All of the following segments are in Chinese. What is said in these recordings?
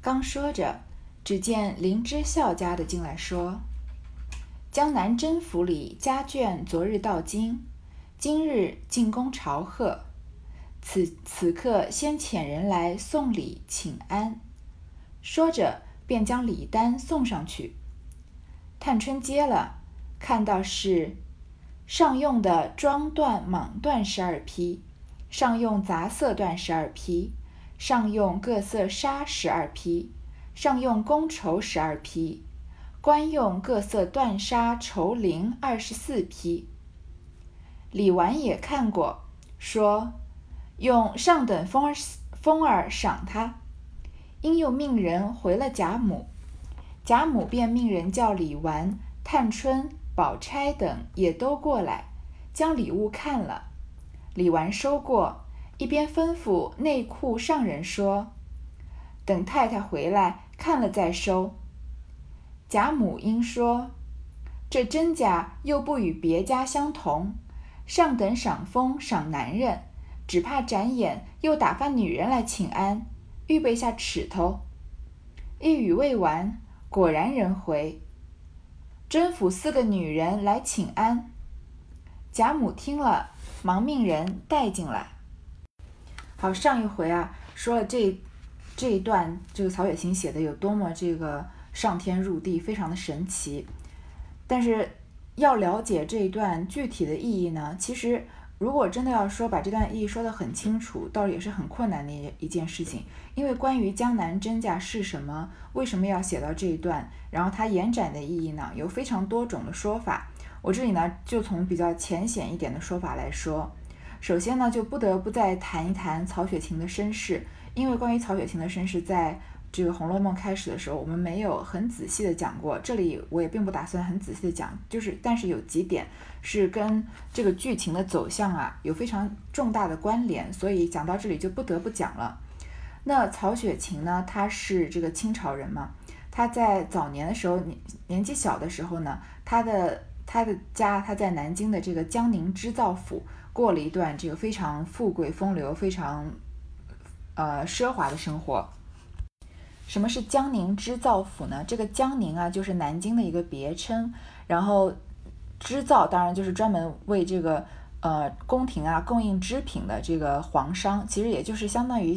刚说着，只见林之孝家的进来说：“江南甄府里家眷昨日到京，今日进宫朝贺，此此刻先遣人来送礼请安。”说着，便将礼单送上去。探春接了，看到是上用的装缎蟒缎十二匹，上用杂色缎十二匹，上用各色纱十二匹，上用宫绸十二匹，官用各色缎纱绸绫二十四匹。李纨也看过，说用上等风儿风儿赏他。因又命人回了贾母，贾母便命人叫李纨、探春、宝钗等也都过来，将礼物看了。李纨收过，一边吩咐内库上人说：“等太太回来看了再收。”贾母因说：“这真假又不与别家相同，上等赏风赏男人，只怕展眼又打发女人来请安。”预备下尺头，一语未完，果然人回。甄府四个女人来请安。贾母听了，忙命人带进来。好，上一回啊，说了这这一段，这个曹雪芹写的有多么这个上天入地，非常的神奇。但是要了解这一段具体的意义呢，其实。如果真的要说把这段意义说得很清楚，倒也是很困难的一一件事情。因为关于江南真假是什么，为什么要写到这一段，然后它延展的意义呢，有非常多种的说法。我这里呢，就从比较浅显一点的说法来说。首先呢，就不得不再谈一谈曹雪芹的身世，因为关于曹雪芹的身世，在这个《红楼梦》开始的时候，我们没有很仔细的讲过。这里我也并不打算很仔细的讲，就是但是有几点。是跟这个剧情的走向啊有非常重大的关联，所以讲到这里就不得不讲了。那曹雪芹呢，他是这个清朝人嘛，他在早年的时候年年纪小的时候呢，他的他的家他在南京的这个江宁织造府过了一段这个非常富贵风流、非常呃奢华的生活。什么是江宁织造府呢？这个江宁啊，就是南京的一个别称，然后。织造当然就是专门为这个呃宫廷啊供应织品的这个皇商，其实也就是相当于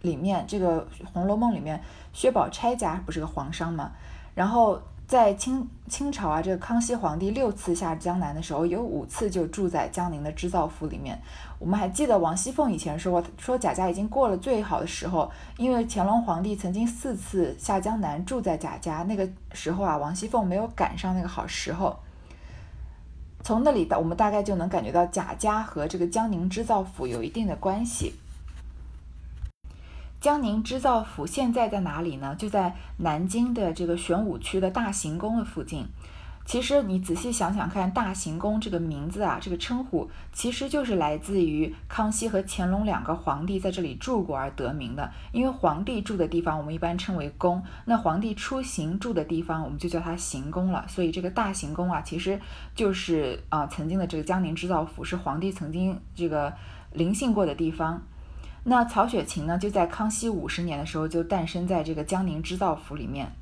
里面这个《红楼梦》里面薛宝钗家不是个皇商吗？然后在清清朝啊，这个康熙皇帝六次下江南的时候，有五次就住在江宁的织造府里面。我们还记得王熙凤以前说过，说贾家已经过了最好的时候，因为乾隆皇帝曾经四次下江南住在贾家，那个时候啊，王熙凤没有赶上那个好时候。从那里的我们大概就能感觉到贾家和这个江宁织造府有一定的关系。江宁织造府现在在哪里呢？就在南京的这个玄武区的大行宫的附近。其实你仔细想想看，大行宫这个名字啊，这个称呼其实就是来自于康熙和乾隆两个皇帝在这里住过而得名的。因为皇帝住的地方我们一般称为宫，那皇帝出行住的地方我们就叫它行宫了。所以这个大行宫啊，其实就是啊曾经的这个江宁织造府是皇帝曾经这个临幸过的地方。那曹雪芹呢，就在康熙五十年的时候就诞生在这个江宁织造府里面。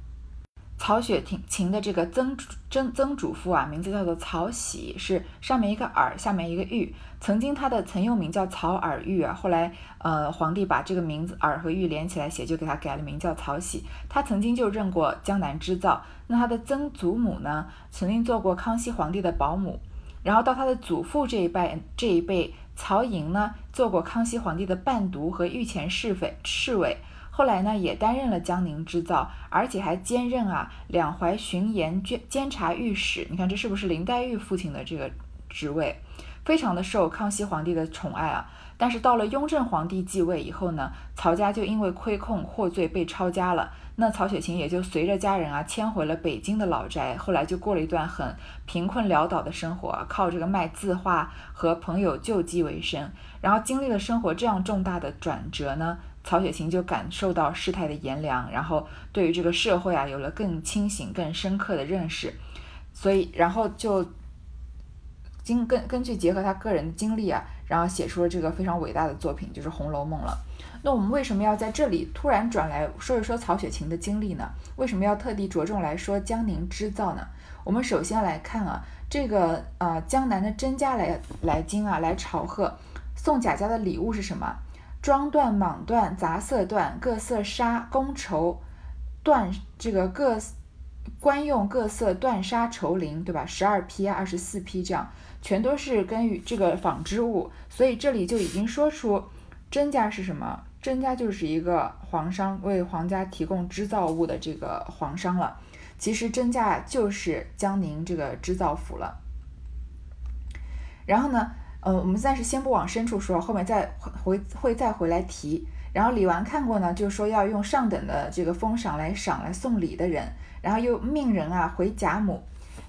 曹雪芹的这个曾曾曾祖父啊，名字叫做曹玺，是上面一个耳，下面一个玉。曾经他的曾用名叫曹耳玉啊，后来呃皇帝把这个名字耳和玉连起来写，就给他改了名叫曹玺。他曾经就任过江南织造。那他的曾祖母呢，曾经做过康熙皇帝的保姆。然后到他的祖父这一辈这一辈，曹寅呢，做过康熙皇帝的伴读和御前侍卫侍卫。后来呢，也担任了江宁织造，而且还兼任啊两淮巡盐监监察御史。你看这是不是林黛玉父亲的这个职位？非常的受康熙皇帝的宠爱啊。但是到了雍正皇帝继位以后呢，曹家就因为亏空获罪被抄家了。那曹雪芹也就随着家人啊迁回了北京的老宅。后来就过了一段很贫困潦倒的生活，靠这个卖字画和朋友救济为生。然后经历了生活这样重大的转折呢。曹雪芹就感受到世态的炎凉，然后对于这个社会啊有了更清醒、更深刻的认识，所以然后就经根根据结合他个人的经历啊，然后写出了这个非常伟大的作品，就是《红楼梦》了。那我们为什么要在这里突然转来说一说曹雪芹的经历呢？为什么要特地着重来说江宁织造呢？我们首先来看啊，这个呃江南的甄家来来京啊，来朝贺，送贾家的礼物是什么？装缎、蟒缎、杂色缎、各色纱、宫绸缎，这个各官用各色缎纱绸绫，对吧？十二批，二十四批这样，全都是跟与这个纺织物，所以这里就已经说出甄家是什么？甄家就是一个皇商，为皇家提供织造物的这个皇商了。其实甄家就是江宁这个织造府了。然后呢，呃，我们暂时先不往深处说，后面再回会再回来提。然后李纨看过呢，就说要用上等的这个封赏来赏来送礼的人，然后又命人啊回贾母，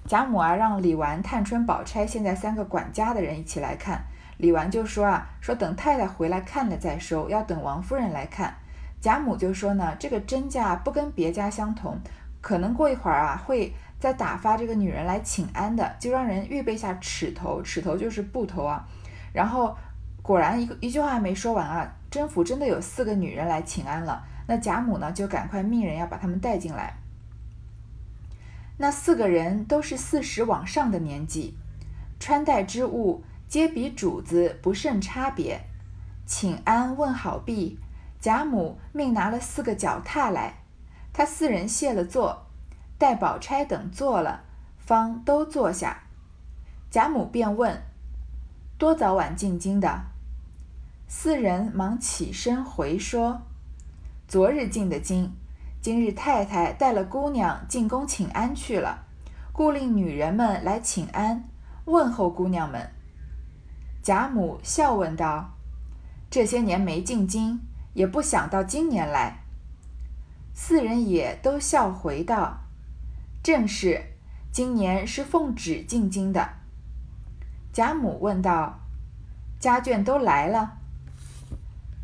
贾母啊让李纨、探春、宝钗现在三个管家的人一起来看。李纨就说啊，说等太太回来看了再收，要等王夫人来看。贾母就说呢，这个甄家不跟别家相同，可能过一会儿啊，会再打发这个女人来请安的，就让人预备下尺头，尺头就是布头啊。然后果然一个一句话没说完啊，甄府真的有四个女人来请安了。那贾母呢，就赶快命人要把他们带进来。那四个人都是四十往上的年纪，穿戴之物。皆比主子不甚差别，请安问好毕，贾母命拿了四个脚踏来，他四人谢了座，待宝钗等坐了，方都坐下。贾母便问：多早晚进京的？四人忙起身回说：昨日进的京，今日太太带了姑娘进宫请安去了，故令女人们来请安，问候姑娘们。贾母笑问道：“这些年没进京，也不想到今年来。”四人也都笑回道：“正是，今年是奉旨进京的。”贾母问道：“家眷都来了？”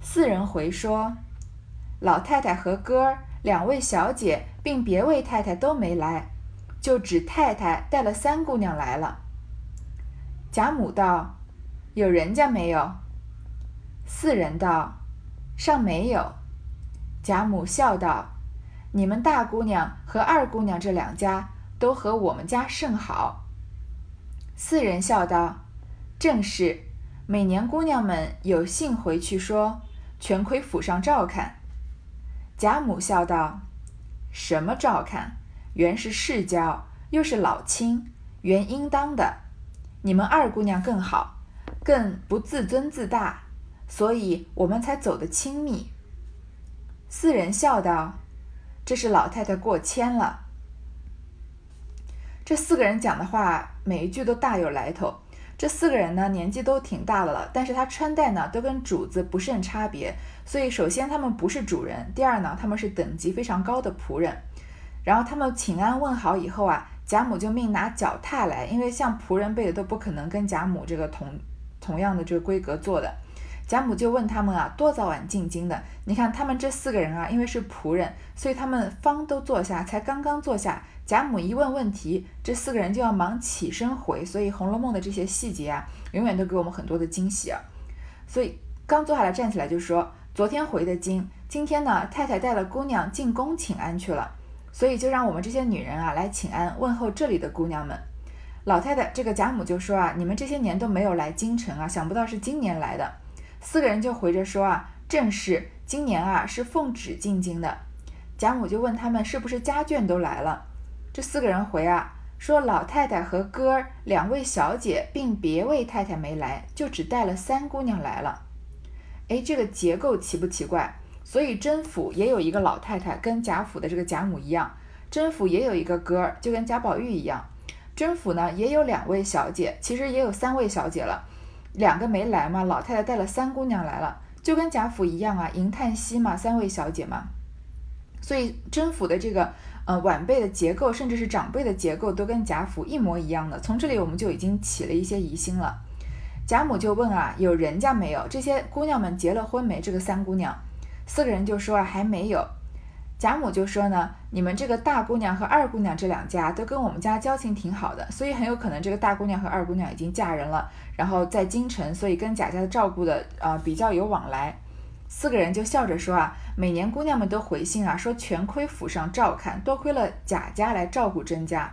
四人回说：“老太太和哥儿两位小姐，并别位太太都没来，就只太太带了三姑娘来了。”贾母道。有人家没有？四人道：“尚没有。”贾母笑道：“你们大姑娘和二姑娘这两家都和我们家甚好。”四人笑道：“正是，每年姑娘们有信回去说，全亏府上照看。”贾母笑道：“什么照看？原是世交，又是老亲，原应当的。你们二姑娘更好。”更不自尊自大，所以我们才走得亲密。四人笑道：“这是老太太过谦了。”这四个人讲的话，每一句都大有来头。这四个人呢，年纪都挺大的了，但是他穿戴呢，都跟主子不甚差别。所以，首先他们不是主人，第二呢，他们是等级非常高的仆人。然后他们请安问好以后啊，贾母就命拿脚踏来，因为像仆人辈的都不可能跟贾母这个同。同样的这个规格做的，贾母就问他们啊，多早晚进京的？你看他们这四个人啊，因为是仆人，所以他们方都坐下，才刚刚坐下。贾母一问问题，这四个人就要忙起身回。所以《红楼梦》的这些细节啊，永远都给我们很多的惊喜啊。所以刚坐下来站起来就说，昨天回的京，今天呢太太带了姑娘进宫请安去了，所以就让我们这些女人啊来请安问候这里的姑娘们。老太太，这个贾母就说啊，你们这些年都没有来京城啊，想不到是今年来的。四个人就回着说啊，正是今年啊，是奉旨进京的。贾母就问他们是不是家眷都来了。这四个人回啊，说老太太和哥儿两位小姐，并别位太太没来，就只带了三姑娘来了。哎，这个结构奇不奇怪？所以甄府也有一个老太太，跟贾府的这个贾母一样，甄府也有一个哥儿，就跟贾宝玉一样。甄府呢也有两位小姐，其实也有三位小姐了，两个没来嘛，老太太带了三姑娘来了，就跟贾府一样啊，银叹息嘛，三位小姐嘛，所以甄府的这个呃晚辈的结构，甚至是长辈的结构，都跟贾府一模一样的。从这里我们就已经起了一些疑心了。贾母就问啊，有人家没有？这些姑娘们结了婚没？这个三姑娘，四个人就说啊，还没有。贾母就说呢，你们这个大姑娘和二姑娘这两家都跟我们家交情挺好的，所以很有可能这个大姑娘和二姑娘已经嫁人了，然后在京城，所以跟贾家的照顾的啊比较有往来。四个人就笑着说啊，每年姑娘们都回信啊，说全亏府上照看，多亏了贾家来照顾甄家。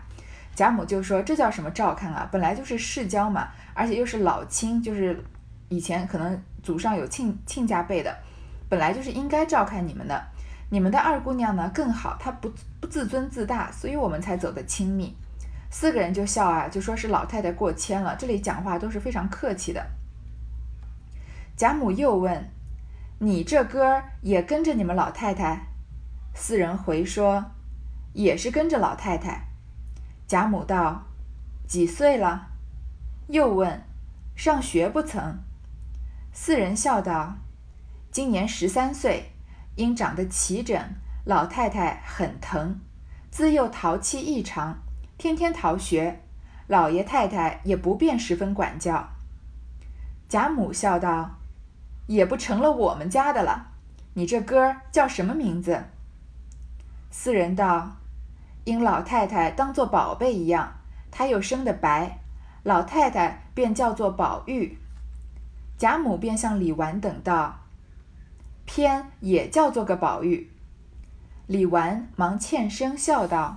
贾母就说，这叫什么照看啊？本来就是世交嘛，而且又是老亲，就是以前可能祖上有亲亲家辈的，本来就是应该照看你们的。你们的二姑娘呢更好，她不不自尊自大，所以我们才走得亲密。四个人就笑啊，就说是老太太过谦了。这里讲话都是非常客气的。贾母又问：“你这哥也跟着你们老太太？”四人回说：“也是跟着老太太。”贾母道：“几岁了？”又问：“上学不曾？”四人笑道：“今年十三岁。”因长得齐整，老太太很疼，自幼淘气异常，天天逃学，老爷太太也不便十分管教。贾母笑道：“也不成了我们家的了。你这哥叫什么名字？”四人道：“因老太太当做宝贝一样，他又生得白，老太太便叫做宝玉。”贾母便向李纨等道。偏也叫做个宝玉。李纨忙欠声笑道：“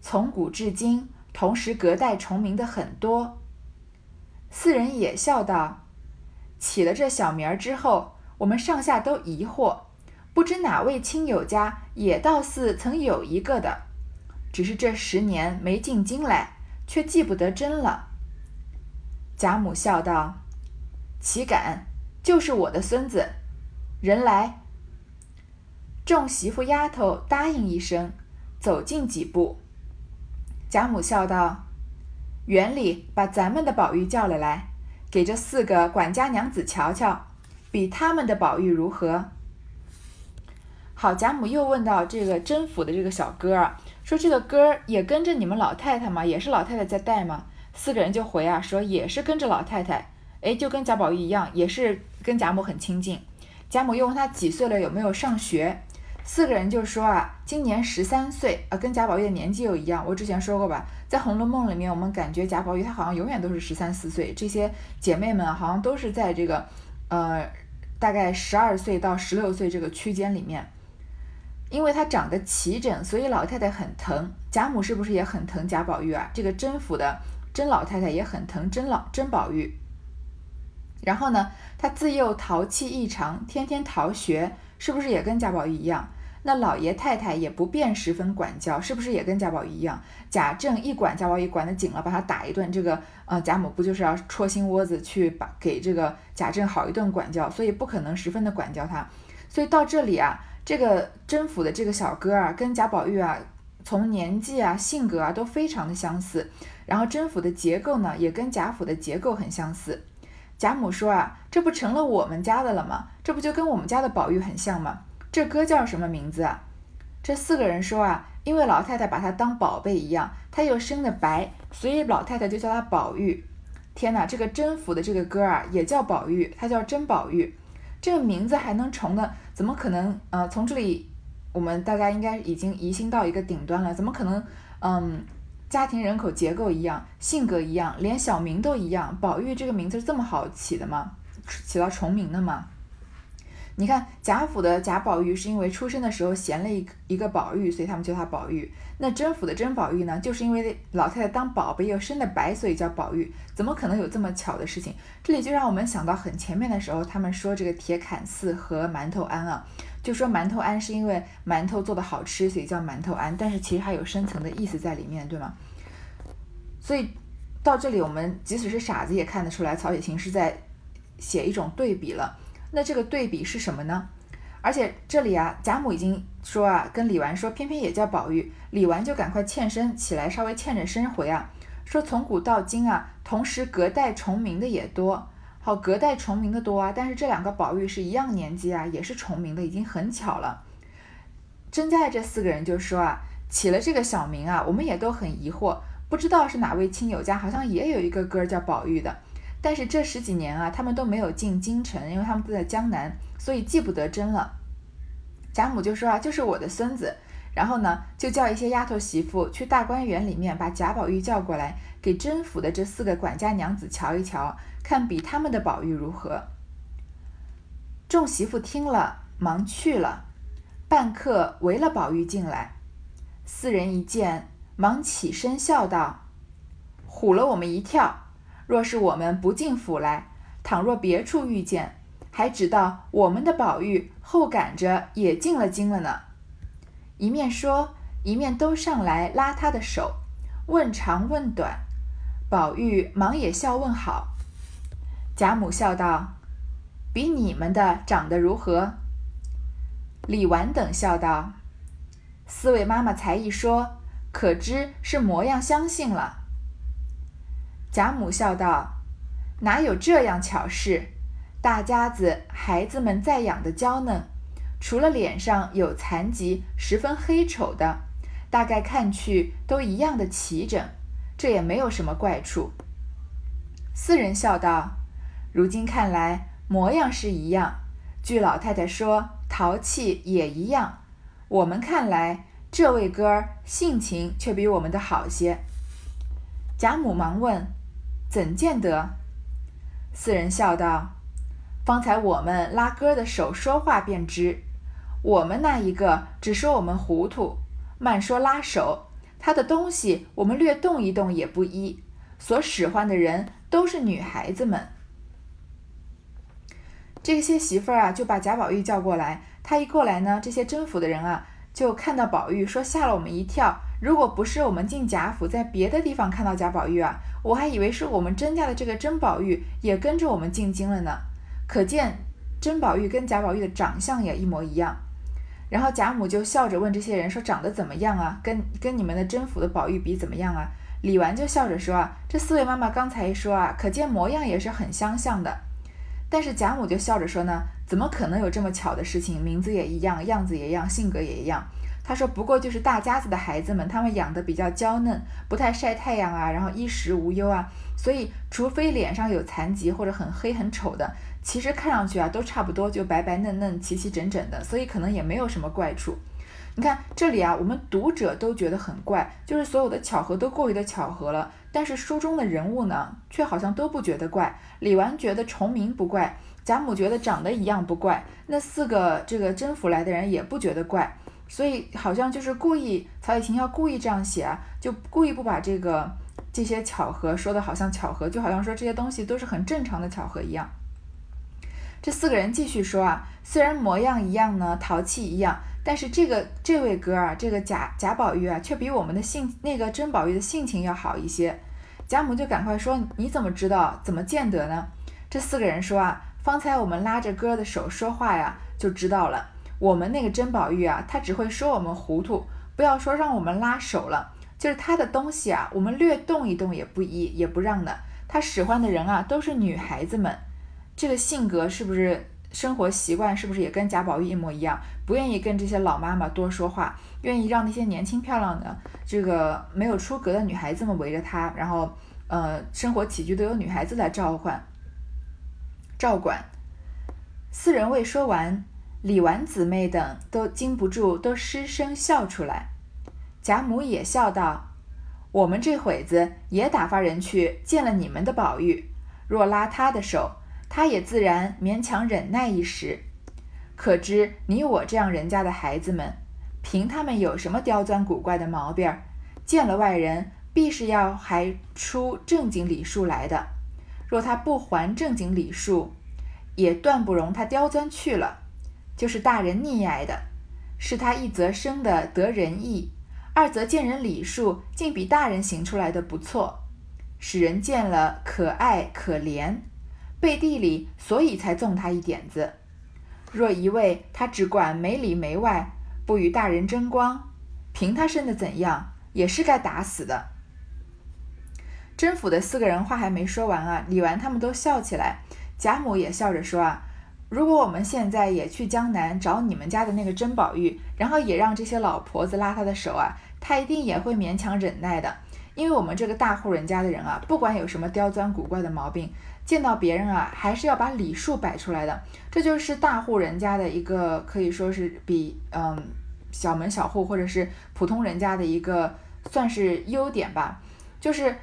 从古至今，同时隔代重名的很多。”四人也笑道：“起了这小名儿之后，我们上下都疑惑，不知哪位亲友家也倒似曾有一个的，只是这十年没进京来，却记不得真了。”贾母笑道：“岂敢，就是我的孙子。”人来，众媳妇丫头答应一声，走近几步。贾母笑道：“园里把咱们的宝玉叫了来，给这四个管家娘子瞧瞧，比他们的宝玉如何？”好，贾母又问到这个甄府的这个小哥儿，说：“这个歌也跟着你们老太太吗？也是老太太在带吗？”四个人就回啊，说：“也是跟着老太太。”哎，就跟贾宝玉一样，也是跟贾母很亲近。贾母又问他几岁了，有没有上学？四个人就说啊，今年十三岁，啊，跟贾宝玉的年纪又一样。我之前说过吧，在《红楼梦》里面，我们感觉贾宝玉他好像永远都是十三四岁，这些姐妹们好像都是在这个，呃，大概十二岁到十六岁这个区间里面。因为他长得齐整，所以老太太很疼。贾母是不是也很疼贾宝玉啊？这个甄府的甄老太太也很疼甄老甄宝玉。然后呢，他自幼淘气异常，天天逃学，是不是也跟贾宝玉一样？那老爷太太也不便十分管教，是不是也跟贾宝玉一样？贾政一管贾宝玉管得紧了，把他打一顿，这个呃贾母不就是要戳心窝子去把给这个贾政好一顿管教，所以不可能十分的管教他。所以到这里啊，这个甄府的这个小哥啊，跟贾宝玉啊，从年纪啊、性格啊都非常的相似，然后甄府的结构呢，也跟贾府的结构很相似。贾母说啊，这不成了我们家的了吗？这不就跟我们家的宝玉很像吗？这哥叫什么名字啊？这四个人说啊，因为老太太把他当宝贝一样，他又生的白，所以老太太就叫他宝玉。天哪，这个甄府的这个哥啊，也叫宝玉，他叫甄宝玉，这个名字还能重的？怎么可能？呃，从这里我们大家应该已经疑心到一个顶端了，怎么可能？嗯。家庭人口结构一样，性格一样，连小名都一样。宝玉这个名字是这么好起的吗？起到重名的吗？你看贾府的贾宝玉是因为出生的时候衔了一一个宝玉，所以他们叫他宝玉。那甄府的甄宝玉呢，就是因为老太太当宝贝又生的白，所以叫宝玉。怎么可能有这么巧的事情？这里就让我们想到很前面的时候，他们说这个铁槛寺和馒头庵啊。就说馒头庵是因为馒头做的好吃，所以叫馒头庵，但是其实还有深层的意思在里面，对吗？所以到这里，我们即使是傻子也看得出来，曹雪芹是在写一种对比了。那这个对比是什么呢？而且这里啊，贾母已经说啊，跟李纨说，偏偏也叫宝玉，李纨就赶快欠身起来，稍微欠着身回啊，说从古到今啊，同时隔代重名的也多。好，隔代重名的多啊，但是这两个宝玉是一样年纪啊，也是重名的，已经很巧了。甄家的这四个人就说啊，起了这个小名啊，我们也都很疑惑，不知道是哪位亲友家，好像也有一个哥叫宝玉的。但是这十几年啊，他们都没有进京城，因为他们都在江南，所以记不得真了。贾母就说啊，就是我的孙子。然后呢，就叫一些丫头媳妇去大观园里面把贾宝玉叫过来，给甄府的这四个管家娘子瞧一瞧，看比他们的宝玉如何。众媳妇听了，忙去了。半刻围了宝玉进来，四人一见，忙起身笑道：“唬了我们一跳。若是我们不进府来，倘若别处遇见，还知道我们的宝玉后赶着也进了京了呢。”一面说，一面都上来拉他的手，问长问短。宝玉忙也笑问好。贾母笑道：“比你们的长得如何？”李纨等笑道：“四位妈妈才一说，可知是模样相信了。”贾母笑道：“哪有这样巧事？大家子孩子们在养的娇嫩。”除了脸上有残疾，十分黑丑的，大概看去都一样的齐整，这也没有什么怪处。四人笑道：“如今看来，模样是一样，据老太太说，淘气也一样。我们看来，这位哥儿性情却比我们的好些。”贾母忙问：“怎见得？”四人笑道：“方才我们拉哥的手说话便知。”我们那一个只说我们糊涂，慢说拉手，他的东西我们略动一动也不依，所使唤的人都是女孩子们。这些媳妇儿啊，就把贾宝玉叫过来。他一过来呢，这些甄府的人啊，就看到宝玉，说吓了我们一跳。如果不是我们进贾府，在别的地方看到贾宝玉啊，我还以为是我们甄家的这个甄宝玉也跟着我们进京了呢。可见甄宝玉跟贾宝玉的长相也一模一样。然后贾母就笑着问这些人说：“长得怎么样啊？跟跟你们的甄府的宝玉比怎么样啊？”李纨就笑着说：“啊，这四位妈妈刚才一说啊，可见模样也是很相像的。”但是贾母就笑着说呢：“怎么可能有这么巧的事情？名字也一样，样子也一样，性格也一样。”他说：“不过就是大家子的孩子们，他们养的比较娇嫩，不太晒太阳啊，然后衣食无忧啊，所以除非脸上有残疾或者很黑很丑的。”其实看上去啊都差不多，就白白嫩嫩、齐齐整整的，所以可能也没有什么怪处。你看这里啊，我们读者都觉得很怪，就是所有的巧合都过于的巧合了。但是书中的人物呢，却好像都不觉得怪。李纨觉得重名不怪，贾母觉得长得一样不怪，那四个这个甄府来的人也不觉得怪，所以好像就是故意曹雪芹要故意这样写啊，就故意不把这个这些巧合说的好像巧合，就好像说这些东西都是很正常的巧合一样。这四个人继续说啊，虽然模样一样呢，淘气一样，但是这个这位哥啊，这个贾贾宝玉啊，却比我们的性那个甄宝玉的性情要好一些。贾母就赶快说：“你怎么知道？怎么见得呢？”这四个人说啊，方才我们拉着哥的手说话呀，就知道了。我们那个甄宝玉啊，他只会说我们糊涂，不要说让我们拉手了，就是他的东西啊，我们略动一动也不依，也不让的。他使唤的人啊，都是女孩子们。这个性格是不是生活习惯是不是也跟贾宝玉一模一样？不愿意跟这些老妈妈多说话，愿意让那些年轻漂亮的、这个没有出格的女孩子们围着他，然后呃，生活起居都由女孩子来召唤、照管。四人未说完，李纨姊妹等都禁不住都失声笑出来。贾母也笑道：“我们这会子也打发人去见了你们的宝玉，若拉他的手。”他也自然勉强忍耐一时，可知你我这样人家的孩子们，凭他们有什么刁钻古怪的毛病儿，见了外人必是要还出正经礼数来的。若他不还正经礼数，也断不容他刁钻去了。就是大人溺爱的，是他一则生的得人意，二则见人礼数竟比大人行出来的不错，使人见了可爱可怜。背地里，所以才纵他一点子。若一味他只管没里没外，不与大人争光，凭他生的怎样，也是该打死的。甄府的四个人话还没说完啊，李纨他们都笑起来。贾母也笑着说啊，如果我们现在也去江南找你们家的那个甄宝玉，然后也让这些老婆子拉他的手啊，他一定也会勉强忍耐的。因为我们这个大户人家的人啊，不管有什么刁钻古怪的毛病，见到别人啊，还是要把礼数摆出来的。这就是大户人家的一个可以说是比嗯小门小户或者是普通人家的一个算是优点吧。就是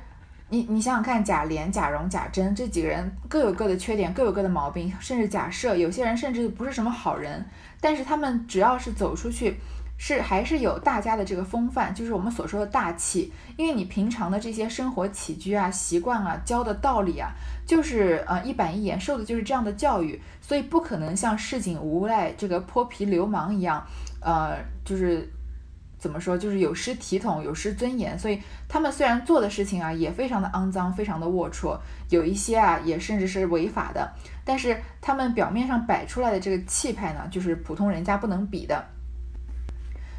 你你想想看，贾琏、贾蓉、贾珍这几个人各有各的缺点，各有各的毛病，甚至假设有些人甚至不是什么好人，但是他们只要是走出去。是还是有大家的这个风范，就是我们所说的大气。因为你平常的这些生活起居啊、习惯啊、教的道理啊，就是呃一板一眼，受的就是这样的教育，所以不可能像市井无赖这个泼皮流氓一样，呃，就是怎么说，就是有失体统、有失尊严。所以他们虽然做的事情啊也非常的肮脏、非常的龌龊，有一些啊也甚至是违法的，但是他们表面上摆出来的这个气派呢，就是普通人家不能比的。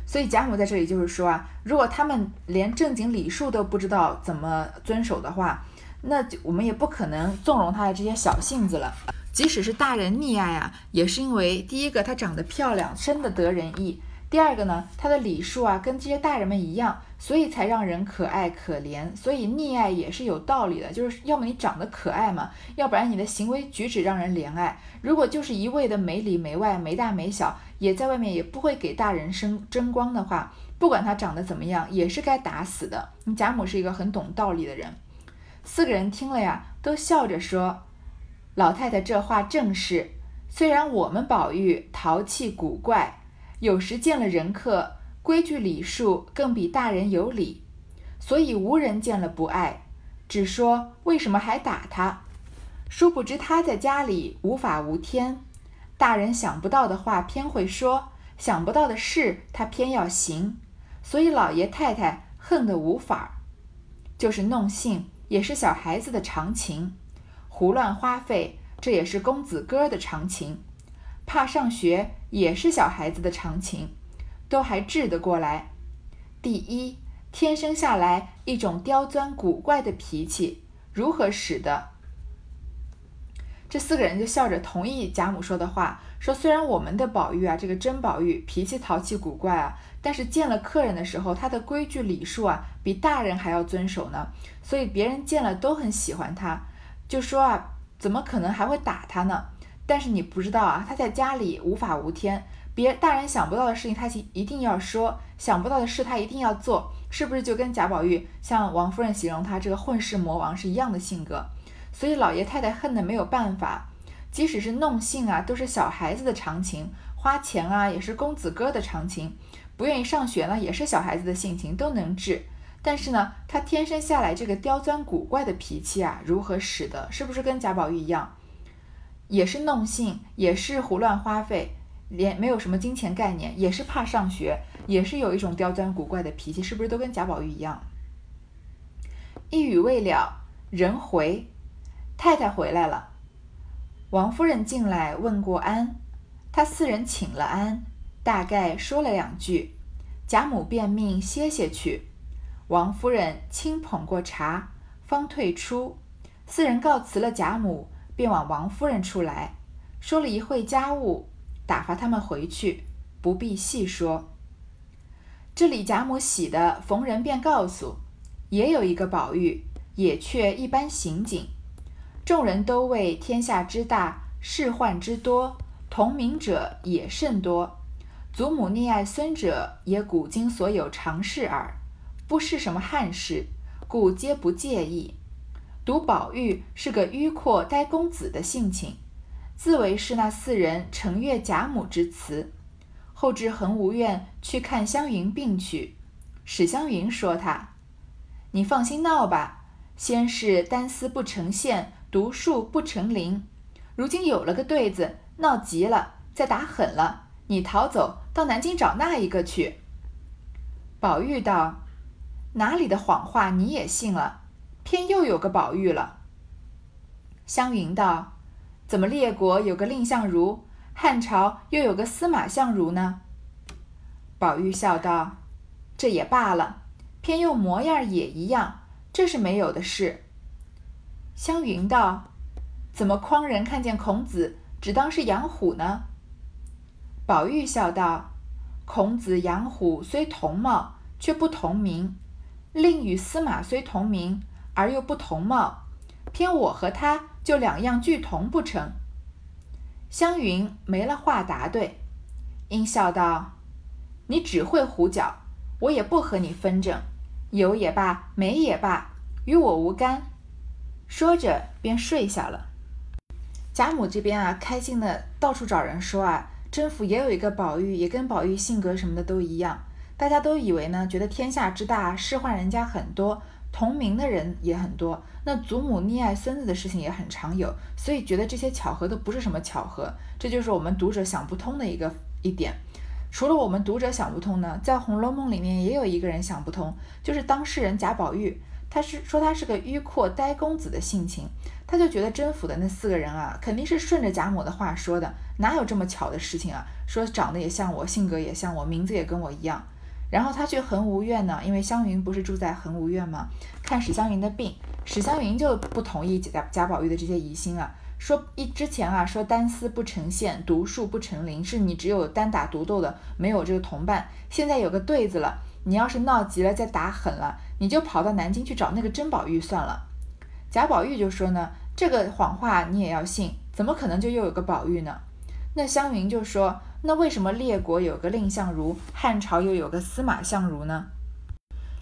所以贾母在这里就是说啊，如果他们连正经礼数都不知道怎么遵守的话，那我们也不可能纵容他的这些小性子了。即使是大人溺爱啊，也是因为第一个她长得漂亮，生的得人意；第二个呢，他的礼数啊跟这些大人们一样，所以才让人可爱可怜。所以溺爱也是有道理的，就是要么你长得可爱嘛，要不然你的行为举止让人怜爱。如果就是一味的没里没外、没大没小。也在外面也不会给大人生争光的话，不管他长得怎么样，也是该打死的。你贾母是一个很懂道理的人，四个人听了呀，都笑着说：“老太太这话正是。虽然我们宝玉淘气古怪，有时见了人客，规矩礼数更比大人有礼，所以无人见了不爱，只说为什么还打他。殊不知他在家里无法无天。”大人想不到的话偏会说，想不到的事他偏要行，所以老爷太太恨得无法。就是弄性，也是小孩子的常情；胡乱花费，这也是公子哥的常情；怕上学，也是小孩子的常情，都还治得过来。第一，天生下来一种刁钻古怪的脾气，如何使得？这四个人就笑着同意贾母说的话，说虽然我们的宝玉啊，这个真宝玉脾气淘气古怪啊，但是见了客人的时候，他的规矩礼数啊，比大人还要遵守呢，所以别人见了都很喜欢他。就说啊，怎么可能还会打他呢？但是你不知道啊，他在家里无法无天，别大人想不到的事情他一定要说，想不到的事他一定要做，是不是就跟贾宝玉像王夫人形容他这个混世魔王是一样的性格？所以老爷太太恨得没有办法，即使是弄性啊，都是小孩子的常情；花钱啊，也是公子哥的常情；不愿意上学呢，也是小孩子的性情，都能治。但是呢，他天生下来这个刁钻古怪的脾气啊，如何使得？是不是跟贾宝玉一样，也是弄性，也是胡乱花费，连没有什么金钱概念，也是怕上学，也是有一种刁钻古怪的脾气，是不是都跟贾宝玉一样？一语未了，人回。太太回来了，王夫人进来问过安，他四人请了安，大概说了两句，贾母便命歇歇去。王夫人轻捧过茶，方退出。四人告辞了贾母，便往王夫人处来，说了一会家务，打发他们回去，不必细说。这里贾母喜的，逢人便告诉，也有一个宝玉，也却一般刑警。众人都谓天下之大，世患之多，同名者也甚多。祖母溺爱孙者，也古今所有常事耳，不是什么憾事，故皆不介意。读宝玉是个迂阔呆公子的性情，自为是那四人承悦贾母之词。后至恒无院去看湘云病去，史湘云说他：“你放心闹吧，先是单丝不成线。”独树不成林，如今有了个对子，闹急了，再打狠了，你逃走到南京找那一个去。宝玉道：“哪里的谎话你也信了？偏又有个宝玉了。”湘云道：“怎么列国有个蔺相如，汉朝又有个司马相如呢？”宝玉笑道：“这也罢了，偏又模样也一样，这是没有的事。”湘云道：“怎么匡人看见孔子，只当是养虎呢？”宝玉笑道：“孔子养虎虽同貌，却不同名。令与司马虽同名，而又不同貌，偏我和他就两样俱同不成？”湘云没了话答对，应笑道：“你只会胡搅，我也不和你分证，有也罢，没也罢，与我无干。”说着便睡下了。贾母这边啊，开心的到处找人说啊，甄府也有一个宝玉，也跟宝玉性格什么的都一样。大家都以为呢，觉得天下之大，仕宦人家很多，同名的人也很多，那祖母溺爱孙子的事情也很常有，所以觉得这些巧合都不是什么巧合。这就是我们读者想不通的一个一点。除了我们读者想不通呢，在《红楼梦》里面也有一个人想不通，就是当事人贾宝玉。他是说他是个迂阔呆公子的性情，他就觉得甄府的那四个人啊，肯定是顺着贾母的话说的，哪有这么巧的事情啊？说长得也像我，性格也像我，名字也跟我一样。然后他去恒芜院呢，因为湘云不是住在恒芜院吗？看史湘云的病，史湘云就不同意贾贾宝玉的这些疑心啊，说一之前啊说单丝不成线，独树不成林，是你只有单打独斗的，没有这个同伴。现在有个对子了，你要是闹急了再打狠了。你就跑到南京去找那个甄宝玉算了。贾宝玉就说呢，这个谎话你也要信？怎么可能就又有个宝玉呢？那湘云就说，那为什么列国有个蔺相如，汉朝又有个司马相如呢？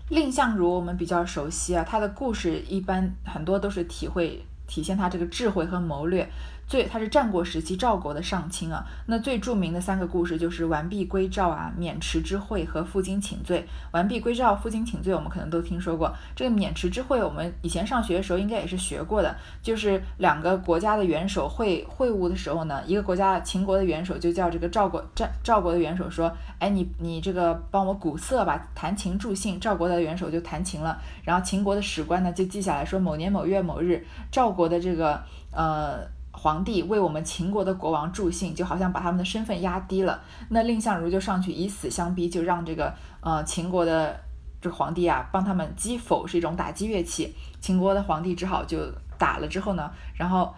蔺相如我们比较熟悉啊，他的故事一般很多都是体会体现他这个智慧和谋略。最他是战国时期赵国的上卿啊，那最著名的三个故事就是完璧归赵啊、渑池之会和负荆请罪。完璧归赵、负荆请罪，我们可能都听说过。这个渑池之会，我们以前上学的时候应该也是学过的，就是两个国家的元首会会晤的时候呢，一个国家秦国的元首就叫这个赵国赵赵国的元首说，哎，你你这个帮我鼓瑟吧，弹琴助兴。赵国的元首就弹琴了，然后秦国的史官呢就记下来说，某年某月某日，赵国的这个呃。皇帝为我们秦国的国王助兴，就好像把他们的身份压低了。那蔺相如就上去以死相逼，就让这个呃秦国的这皇帝啊帮他们击否，是一种打击乐器。秦国的皇帝只好就打了之后呢，然后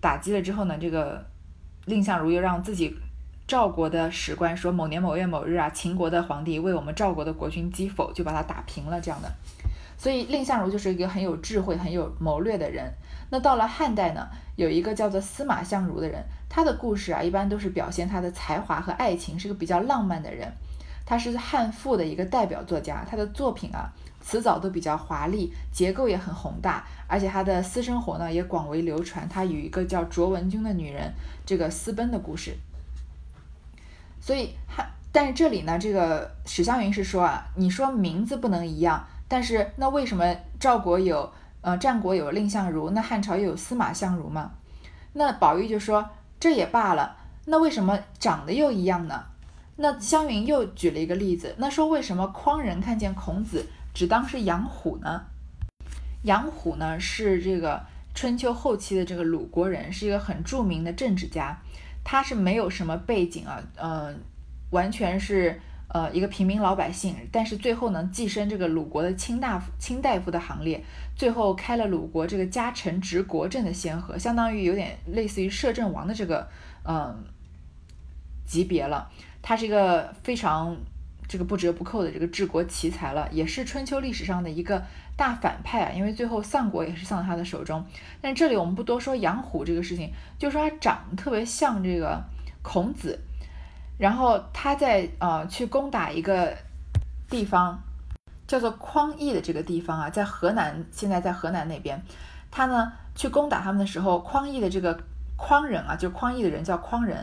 打击了之后呢，这个蔺相如又让自己赵国的史官说某年某月某日啊，秦国的皇帝为我们赵国的国君击否，就把他打平了这样的。所以蔺相如就是一个很有智慧、很有谋略的人。那到了汉代呢，有一个叫做司马相如的人，他的故事啊，一般都是表现他的才华和爱情，是个比较浪漫的人。他是汉赋的一个代表作家，他的作品啊，词藻都比较华丽，结构也很宏大，而且他的私生活呢也广为流传。他与一个叫卓文君的女人这个私奔的故事。所以汉，但是这里呢，这个史湘云是说啊，你说名字不能一样，但是那为什么赵国有？呃，战国有蔺相如，那汉朝又有司马相如吗？那宝玉就说这也罢了，那为什么长得又一样呢？那湘云又举了一个例子，那说为什么匡人看见孔子只当是杨虎呢？杨虎呢是这个春秋后期的这个鲁国人，是一个很著名的政治家，他是没有什么背景啊，呃，完全是。呃，一个平民老百姓，但是最后能，跻身这个鲁国的卿大夫、卿大夫的行列，最后开了鲁国这个家臣执国政的先河，相当于有点类似于摄政王的这个嗯级别了。他是一个非常这个不折不扣的这个治国奇才了，也是春秋历史上的一个大反派啊。因为最后丧国也是丧在他的手中。但这里我们不多说杨虎这个事情，就说他长得特别像这个孔子。然后他在呃去攻打一个地方，叫做匡义的这个地方啊，在河南，现在在河南那边。他呢去攻打他们的时候，匡义的这个匡人啊，就匡义的人叫匡人，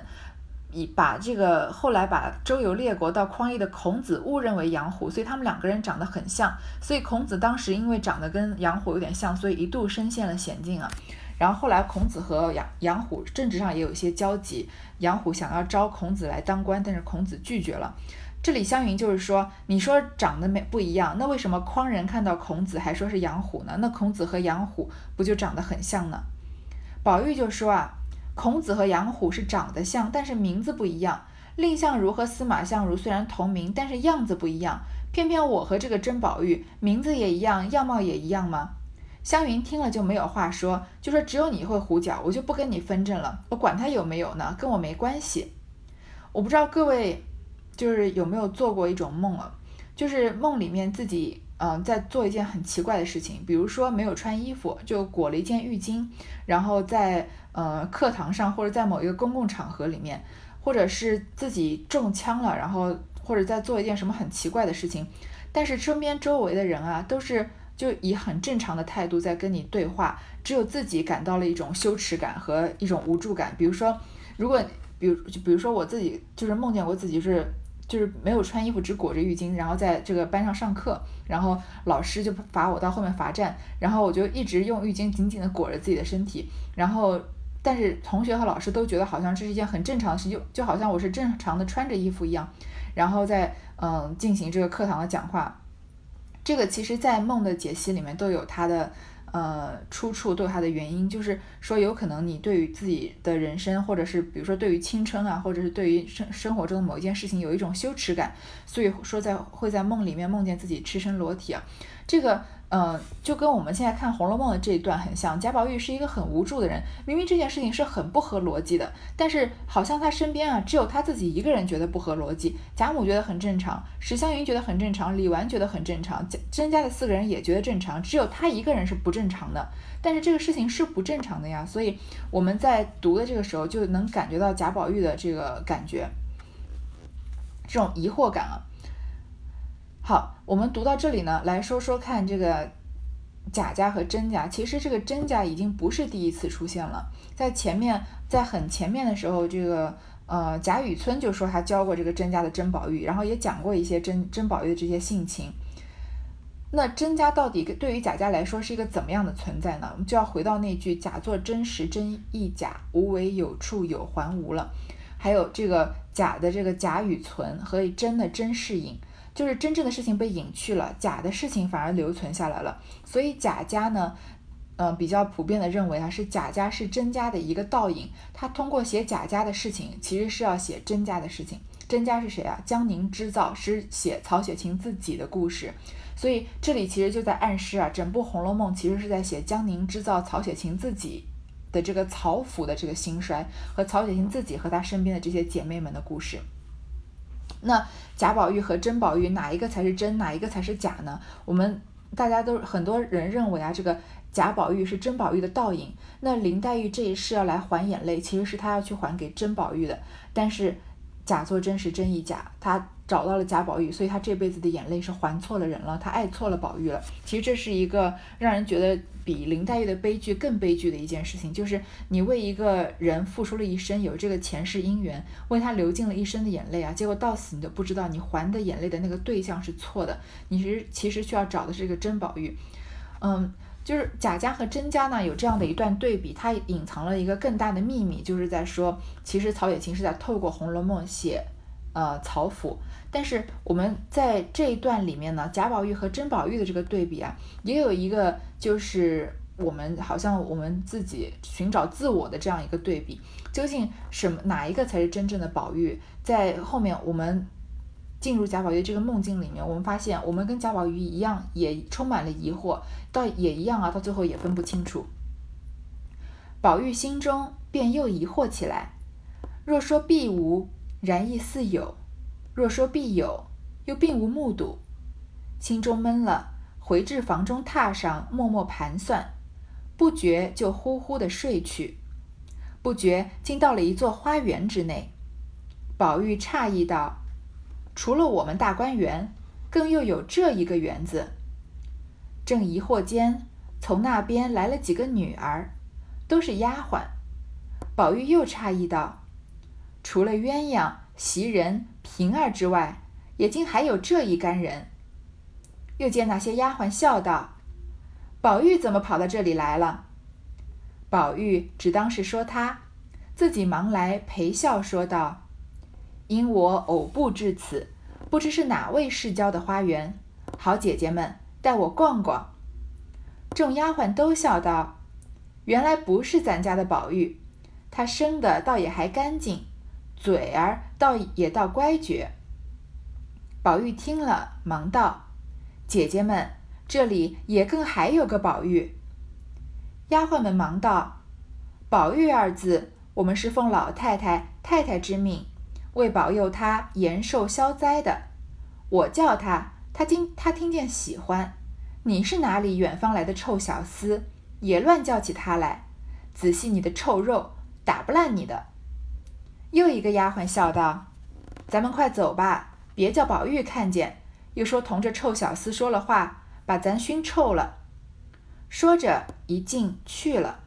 以把这个后来把周游列国到匡义的孔子误认为杨虎，所以他们两个人长得很像。所以孔子当时因为长得跟杨虎有点像，所以一度深陷了险境啊。然后后来孔子和杨杨虎政治上也有一些交集，杨虎想要招孔子来当官，但是孔子拒绝了。这里湘云就是说，你说长得没不一样，那为什么匡人看到孔子还说是杨虎呢？那孔子和杨虎不就长得很像呢？宝玉就说啊，孔子和杨虎是长得像，但是名字不一样。蔺相如和司马相如虽然同名，但是样子不一样。偏偏我和这个甄宝玉名字也一样，样貌也一样吗？湘云听了就没有话说，就说只有你会胡搅，我就不跟你分争了。我管他有没有呢，跟我没关系。我不知道各位就是有没有做过一种梦啊，就是梦里面自己嗯，在做一件很奇怪的事情，比如说没有穿衣服，就裹了一件浴巾，然后在呃课堂上或者在某一个公共场合里面，或者是自己中枪了，然后或者在做一件什么很奇怪的事情，但是身边周围的人啊，都是就以很正常的态度在跟你对话，只有自己感到了一种羞耻感和一种无助感。比如说，如果比如就比如说我自己就是梦见过自己是。就是没有穿衣服，只裹着浴巾，然后在这个班上上课，然后老师就罚我到后面罚站，然后我就一直用浴巾紧紧的裹着自己的身体，然后但是同学和老师都觉得好像这是一件很正常的事，就就好像我是正常的穿着衣服一样，然后在嗯进行这个课堂的讲话，这个其实在梦的解析里面都有它的。呃，出处都有它的原因，就是说有可能你对于自己的人生，或者是比如说对于青春啊，或者是对于生生活中的某一件事情有一种羞耻感，所以说在会在梦里面梦见自己赤身裸体啊，这个。嗯，就跟我们现在看《红楼梦》的这一段很像。贾宝玉是一个很无助的人，明明这件事情是很不合逻辑的，但是好像他身边啊，只有他自己一个人觉得不合逻辑。贾母觉得很正常，史湘云觉得很正常，李纨觉得很正常，甄家的四个人也觉得正常，只有他一个人是不正常的。但是这个事情是不正常的呀，所以我们在读的这个时候就能感觉到贾宝玉的这个感觉，这种疑惑感啊。好，我们读到这里呢，来说说看这个贾家和甄家。其实这个甄家已经不是第一次出现了，在前面，在很前面的时候，这个呃贾雨村就说他教过这个甄家的甄宝玉，然后也讲过一些甄甄宝玉的这些性情。那甄家到底对于贾家来说是一个怎么样的存在呢？我们就要回到那句“假作真时真亦假，无为有处有还无”了。还有这个假的这个贾雨村和真的甄士隐。就是真正的事情被隐去了，假的事情反而留存下来了。所以贾家呢，嗯，比较普遍的认为啊，是贾家是甄家的一个倒影。他通过写贾家的事情，其实是要写甄家的事情。甄家是谁啊？江宁织造是写曹雪芹自己的故事。所以这里其实就在暗示啊，整部《红楼梦》其实是在写江宁织造曹雪芹自己的这个曹府的这个兴衰，和曹雪芹自己和他身边的这些姐妹们的故事。那贾宝玉和甄宝玉哪一个才是真，哪一个才是假呢？我们大家都很多人认为啊，这个贾宝玉是甄宝玉的倒影。那林黛玉这一世要来还眼泪，其实是她要去还给甄宝玉的，但是假作真时真亦假，他。找到了贾宝玉，所以他这辈子的眼泪是还错了人了，他爱错了宝玉了。其实这是一个让人觉得比林黛玉的悲剧更悲剧的一件事情，就是你为一个人付出了一生，有这个前世姻缘，为他流尽了一生的眼泪啊，结果到死你都不知道你还的眼泪的那个对象是错的，你是其实需要找的是这个真宝玉。嗯，就是贾家和甄家呢有这样的一段对比，它隐藏了一个更大的秘密，就是在说，其实曹雪芹是在透过《红楼梦》写。呃，曹府，但是我们在这一段里面呢，贾宝玉和甄宝玉的这个对比啊，也有一个就是我们好像我们自己寻找自我的这样一个对比，究竟什么哪一个才是真正的宝玉？在后面我们进入贾宝玉这个梦境里面，我们发现我们跟贾宝玉一样，也充满了疑惑，到也一样啊，到最后也分不清楚。宝玉心中便又疑惑起来，若说必无。然亦似有，若说必有，又并无目睹，心中闷了，回至房中榻上，默默盘算，不觉就呼呼的睡去。不觉竟到了一座花园之内，宝玉诧异道：“除了我们大观园，更又有这一个园子。”正疑惑间，从那边来了几个女儿，都是丫鬟。宝玉又诧异道。除了鸳鸯、袭人、平儿之外，也竟还有这一干人。又见那些丫鬟笑道：“宝玉怎么跑到这里来了？”宝玉只当是说他，自己忙来陪笑说道：“因我偶步至此，不知是哪位世交的花园，好姐姐们带我逛逛。”众丫鬟都笑道：“原来不是咱家的宝玉，他生的倒也还干净。”嘴儿倒也倒乖觉。宝玉听了，忙道：“姐姐们，这里也更还有个宝玉。”丫鬟们忙道：“宝玉二字，我们是奉老太太、太太之命，为保佑他延寿消灾的。我叫他，他听他听见喜欢，你是哪里远方来的臭小厮，也乱叫起他来。仔细你的臭肉，打不烂你的。又一个丫鬟笑道：“咱们快走吧，别叫宝玉看见，又说同这臭小厮说了话，把咱熏臭了。”说着一进去了。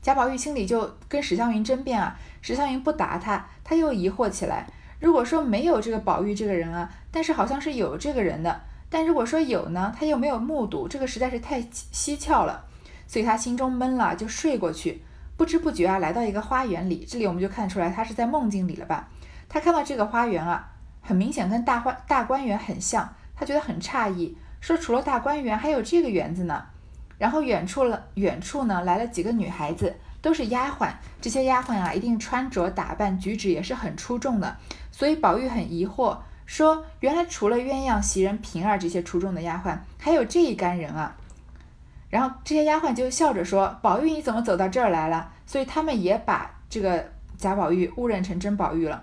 贾宝玉心里就跟史湘云争辩啊，史湘云不答他，他又疑惑起来。如果说没有这个宝玉这个人啊，但是好像是有这个人的，但如果说有呢，他又没有目睹，这个实在是太蹊跷了，所以他心中闷了，就睡过去。不知不觉啊，来到一个花园里，这里我们就看出来他是在梦境里了吧？他看到这个花园啊，很明显跟大花大观园很像，他觉得很诧异，说除了大观园还有这个园子呢。然后远处了，远处呢来了几个女孩子，都是丫鬟，这些丫鬟啊，一定穿着打扮举止也是很出众的。所以宝玉很疑惑，说：“原来除了鸳鸯、袭人、平儿这些出众的丫鬟，还有这一干人啊。”然后这些丫鬟就笑着说：“宝玉，你怎么走到这儿来了？”所以他们也把这个贾宝玉误认成真宝玉了。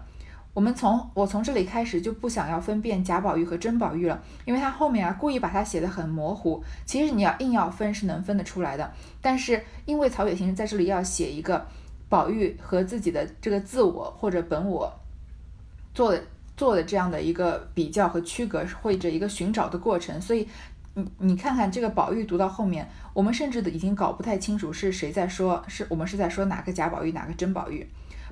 我们从我从这里开始就不想要分辨贾宝玉和真宝玉了，因为他后面啊故意把它写的很模糊。其实你要硬要分是能分得出来的，但是因为曹雪芹在这里要写一个宝玉和自己的这个自我或者本我。做的做的这样的一个比较和区隔，或者一个寻找的过程，所以你你看看这个宝玉读到后面，我们甚至已经搞不太清楚是谁在说，是我们是在说哪个贾宝玉，哪个真宝玉。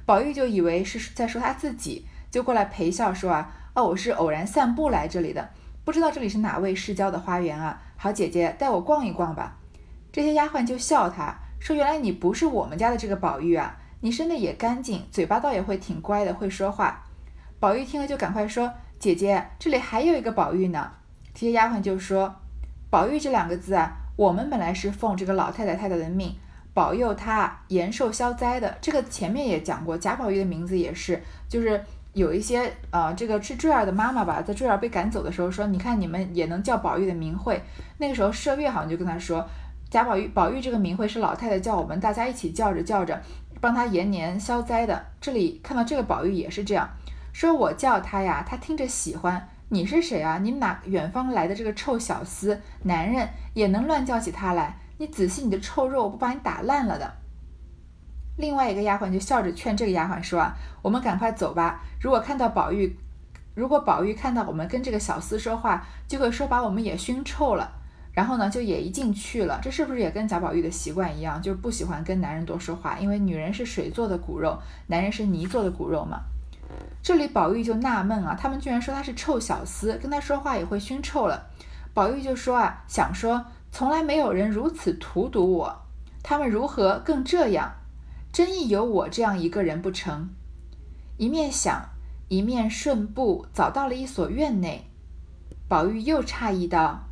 宝玉就以为是在说他自己，就过来陪笑说啊，哦，我是偶然散步来这里的，不知道这里是哪位世交的花园啊？好姐姐带我逛一逛吧。这些丫鬟就笑他说，原来你不是我们家的这个宝玉啊，你生的也干净，嘴巴倒也会挺乖的，会说话。宝玉听了，就赶快说：“姐姐，这里还有一个宝玉呢。”这些丫鬟就说：“宝玉这两个字啊，我们本来是奉这个老太太太太的命，保佑他延寿消灾的。这个前面也讲过，贾宝玉的名字也是，就是有一些呃，这个是坠儿的妈妈吧，在坠儿被赶走的时候说，你看你们也能叫宝玉的名讳。那个时候麝月好像就跟他说，贾宝玉，宝玉这个名讳是老太太叫我们大家一起叫着叫着，帮他延年消灾的。这里看到这个宝玉也是这样。”说我叫他呀，他听着喜欢。你是谁啊？你哪远方来的这个臭小厮？男人也能乱叫起他来？你仔细你的臭肉，我不把你打烂了的。另外一个丫鬟就笑着劝这个丫鬟说啊，我们赶快走吧。如果看到宝玉，如果宝玉看到我们跟这个小厮说话，就会说把我们也熏臭了。然后呢，就也一进去了。这是不是也跟贾宝玉的习惯一样，就是不喜欢跟男人多说话？因为女人是水做的骨肉，男人是泥做的骨肉嘛。这里宝玉就纳闷啊，他们居然说他是臭小厮，跟他说话也会熏臭了。宝玉就说啊，想说从来没有人如此荼毒我，他们如何更这样？真亦有我这样一个人不成？一面想，一面顺步早到了一所院内。宝玉又诧异道：“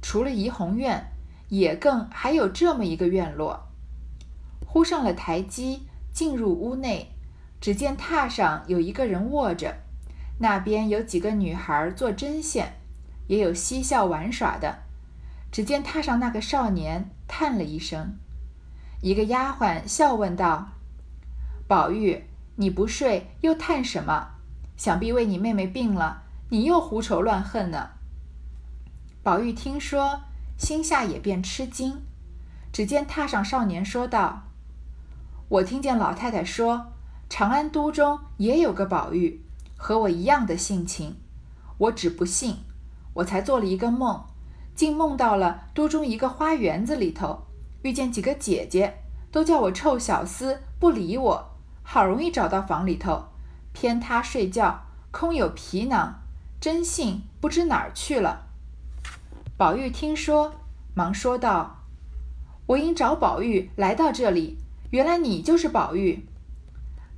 除了怡红院，也更还有这么一个院落。”忽上了台基，进入屋内。只见榻上有一个人卧着，那边有几个女孩做针线，也有嬉笑玩耍的。只见榻上那个少年叹了一声，一个丫鬟笑问道：“宝玉，你不睡又叹什么？想必为你妹妹病了，你又胡愁乱恨呢。”宝玉听说，心下也便吃惊。只见榻上少年说道：“我听见老太太说。”长安都中也有个宝玉，和我一样的性情，我只不信，我才做了一个梦，竟梦到了都中一个花园子里头，遇见几个姐姐，都叫我臭小厮，不理我，好容易找到房里头，偏他睡觉，空有皮囊，真信不知哪儿去了。宝玉听说，忙说道：“我因找宝玉来到这里，原来你就是宝玉。”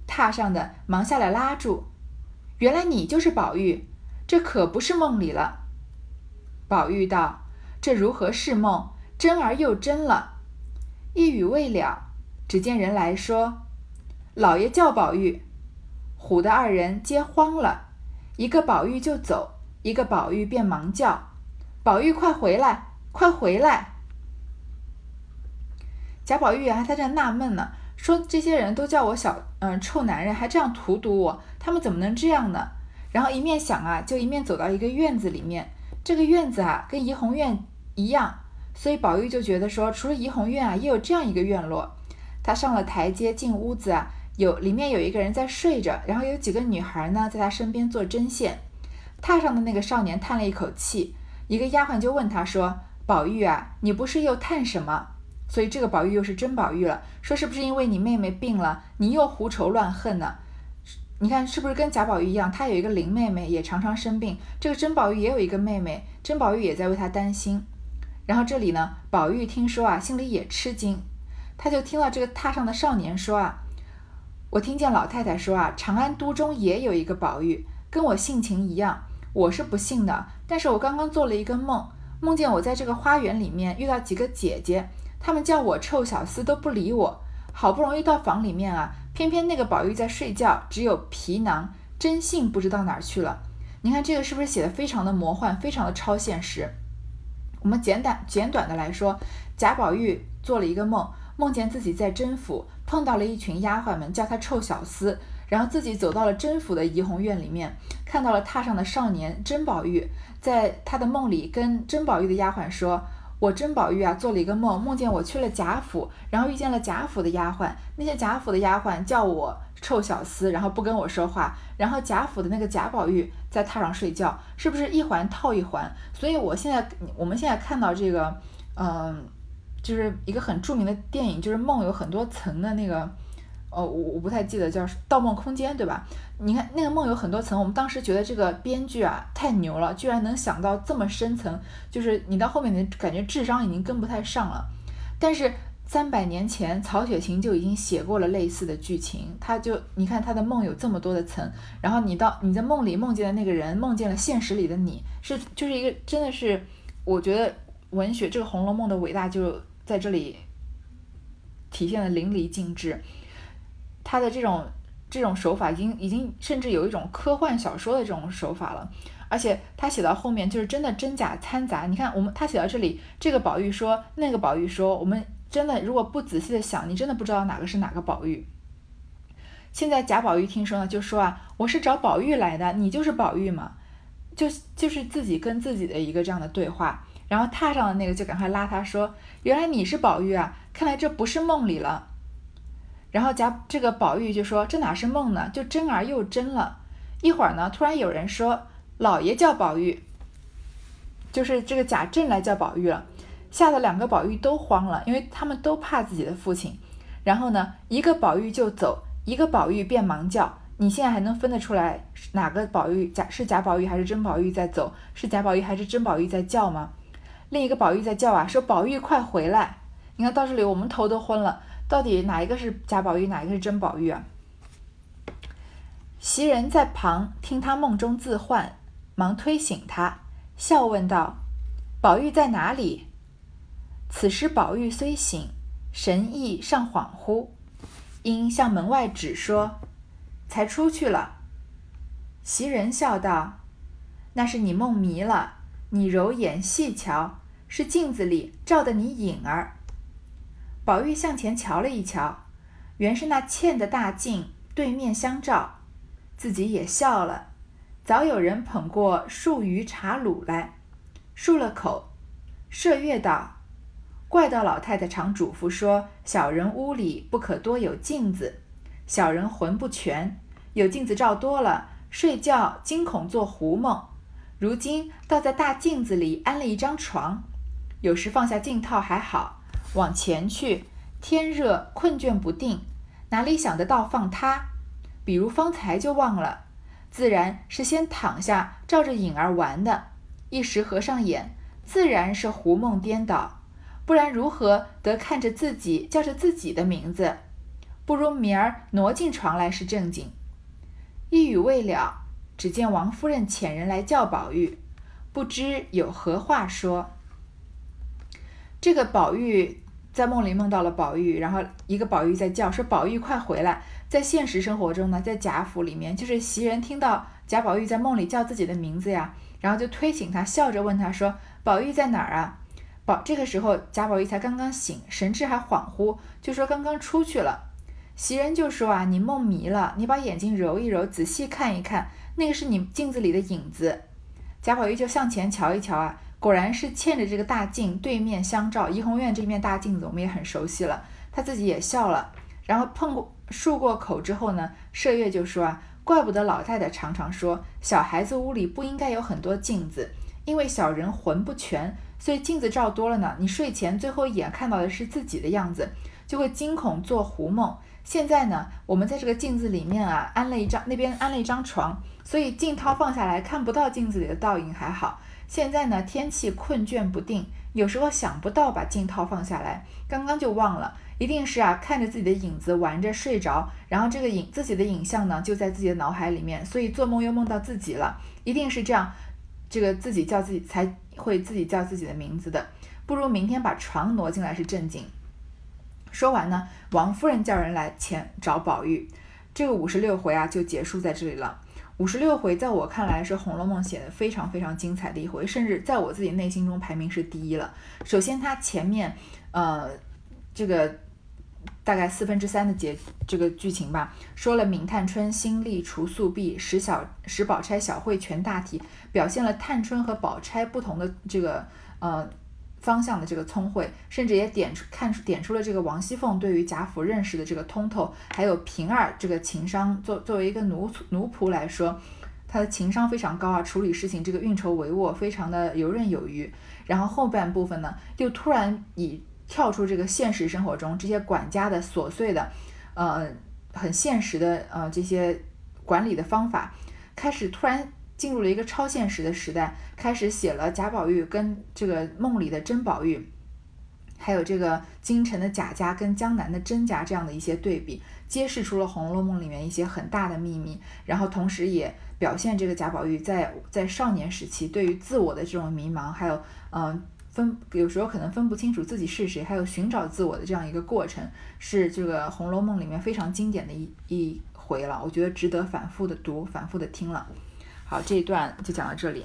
榻上的忙下来拉住，原来你就是宝玉，这可不是梦里了。宝玉道：“这如何是梦？真而又真了。”一语未了，只见人来说：“老爷叫宝玉。”唬得二人皆慌了，一个宝玉就走，一个宝玉便忙叫：“宝玉快回来，快回来！”贾宝玉还在这纳闷呢。说这些人都叫我小嗯臭男人，还这样荼毒我，他们怎么能这样呢？然后一面想啊，就一面走到一个院子里面。这个院子啊，跟怡红院一样，所以宝玉就觉得说，除了怡红院啊，也有这样一个院落。他上了台阶，进屋子啊，有里面有一个人在睡着，然后有几个女孩呢，在他身边做针线。榻上的那个少年叹了一口气，一个丫鬟就问他说：“宝玉啊，你不是又叹什么？”所以这个宝玉又是真宝玉了，说是不是因为你妹妹病了，你又胡愁乱恨呢？你看是不是跟贾宝玉一样？他有一个林妹妹，也常常生病。这个甄宝玉也有一个妹妹，甄宝玉也在为她担心。然后这里呢，宝玉听说啊，心里也吃惊。他就听到这个榻上的少年说啊，我听见老太太说啊，长安都中也有一个宝玉，跟我性情一样。我是不信的，但是我刚刚做了一个梦，梦见我在这个花园里面遇到几个姐姐，她们叫我臭小厮都不理我。好不容易到房里面啊。偏偏那个宝玉在睡觉，只有皮囊真信不知道哪儿去了。你看这个是不是写的非常的魔幻，非常的超现实？我们简短简短的来说，贾宝玉做了一个梦，梦见自己在甄府碰到了一群丫鬟们，叫他臭小厮，然后自己走到了甄府的怡红院里面，看到了榻上的少年甄宝玉，在他的梦里跟甄宝玉的丫鬟说。我甄宝玉啊，做了一个梦，梦见我去了贾府，然后遇见了贾府的丫鬟。那些贾府的丫鬟叫我臭小厮，然后不跟我说话。然后贾府的那个贾宝玉在榻上睡觉，是不是一环套一环？所以我现在，我们现在看到这个，嗯，就是一个很著名的电影，就是梦有很多层的那个。哦，我我不太记得叫《盗梦空间》，对吧？你看那个梦有很多层，我们当时觉得这个编剧啊太牛了，居然能想到这么深层，就是你到后面的感觉智商已经跟不太上了。但是三百年前曹雪芹就已经写过了类似的剧情，他就你看他的梦有这么多的层，然后你到你在梦里梦见的那个人梦见了现实里的你，是就是一个真的是，我觉得文学这个《红楼梦》的伟大就在这里体现的淋漓尽致。他的这种这种手法已经已经甚至有一种科幻小说的这种手法了，而且他写到后面就是真的真假掺杂。你看，我们他写到这里，这个宝玉说，那个宝玉说，我们真的如果不仔细的想，你真的不知道哪个是哪个宝玉。现在贾宝玉听说呢，就说啊，我是找宝玉来的，你就是宝玉嘛，就就是自己跟自己的一个这样的对话。然后榻上的那个就赶快拉他说，原来你是宝玉啊，看来这不是梦里了。然后贾这个宝玉就说：“这哪是梦呢？就真而又真了。”一会儿呢，突然有人说：“老爷叫宝玉。”就是这个贾政来叫宝玉了，吓得两个宝玉都慌了，因为他们都怕自己的父亲。然后呢，一个宝玉就走，一个宝玉便忙叫：“你现在还能分得出来哪个宝玉贾是贾宝玉还是甄宝玉在走？是贾宝玉还是甄宝玉在叫吗？”另一个宝玉在叫啊，说：“宝玉快回来！”你看到这里，我们头都昏了。到底哪一个是贾宝玉，哪一个是甄宝玉啊？袭人在旁听他梦中自唤，忙推醒他，笑问道：“宝玉在哪里？”此时宝玉虽醒，神意尚恍惚，因向门外指说：“才出去了。”袭人笑道：“那是你梦迷了，你揉眼细瞧，是镜子里照的你影儿。”宝玉向前瞧了一瞧，原是那嵌的大镜对面相照，自己也笑了。早有人捧过数鱼茶卤来，漱了口，麝月道：“怪道老太太常嘱咐说，小人屋里不可多有镜子，小人魂不全，有镜子照多了，睡觉惊恐做胡梦。如今倒在大镜子里安了一张床，有时放下镜套还好。”往前去，天热困倦不定，哪里想得到放它？比如方才就忘了，自然是先躺下照着影儿玩的，一时合上眼，自然是胡梦颠倒，不然如何得看着自己叫着自己的名字？不如明儿挪进床来是正经。一语未了，只见王夫人遣人来叫宝玉，不知有何话说。这个宝玉。在梦里梦到了宝玉，然后一个宝玉在叫，说：“宝玉快回来！”在现实生活中呢，在贾府里面，就是袭人听到贾宝玉在梦里叫自己的名字呀，然后就推醒他，笑着问他说：“宝玉在哪儿啊？”宝这个时候贾宝玉才刚刚醒，神志还恍惚，就说刚刚出去了。袭人就说：“啊，你梦迷了，你把眼睛揉一揉，仔细看一看，那个是你镜子里的影子。贾宝玉就向前瞧一瞧啊，果然是嵌着这个大镜对面相照。怡红院这面大镜子我们也很熟悉了，他自己也笑了。然后碰过漱过口之后呢，麝月就说啊，怪不得老太太常常说，小孩子屋里不应该有很多镜子，因为小人魂不全，所以镜子照多了呢，你睡前最后一眼看到的是自己的样子，就会惊恐做胡梦。现在呢，我们在这个镜子里面啊，安了一张那边安了一张床，所以镜套放下来看不到镜子里的倒影还好。现在呢，天气困倦不定，有时候想不到把镜套放下来，刚刚就忘了，一定是啊看着自己的影子玩着睡着，然后这个影自己的影像呢就在自己的脑海里面，所以做梦又梦到自己了，一定是这样，这个自己叫自己才会自己叫自己的名字的，不如明天把床挪进来是正经。说完呢，王夫人叫人来前找宝玉，这个五十六回啊就结束在这里了。五十六回在我看来是《红楼梦》写的非常非常精彩的一回，甚至在我自己内心中排名是第一了。首先，它前面呃这个大概四分之三的节这个剧情吧，说了明探春新立除素婢，使小使宝钗小慧全大体，表现了探春和宝钗不同的这个呃。方向的这个聪慧，甚至也点出看出点出了这个王熙凤对于贾府认识的这个通透，还有平儿这个情商，作作为一个奴奴仆来说，她的情商非常高啊，处理事情这个运筹帷幄非常的游刃有余。然后后半部分呢，又突然以跳出这个现实生活中这些管家的琐碎的，呃，很现实的呃这些管理的方法，开始突然。进入了一个超现实的时代，开始写了贾宝玉跟这个梦里的甄宝玉，还有这个京城的贾家跟江南的甄家这样的一些对比，揭示出了《红楼梦》里面一些很大的秘密，然后同时也表现这个贾宝玉在在少年时期对于自我的这种迷茫，还有嗯分有时候可能分不清楚自己是谁，还有寻找自我的这样一个过程，是这个《红楼梦》里面非常经典的一一回了，我觉得值得反复的读，反复的听了。好，这一段就讲到这里。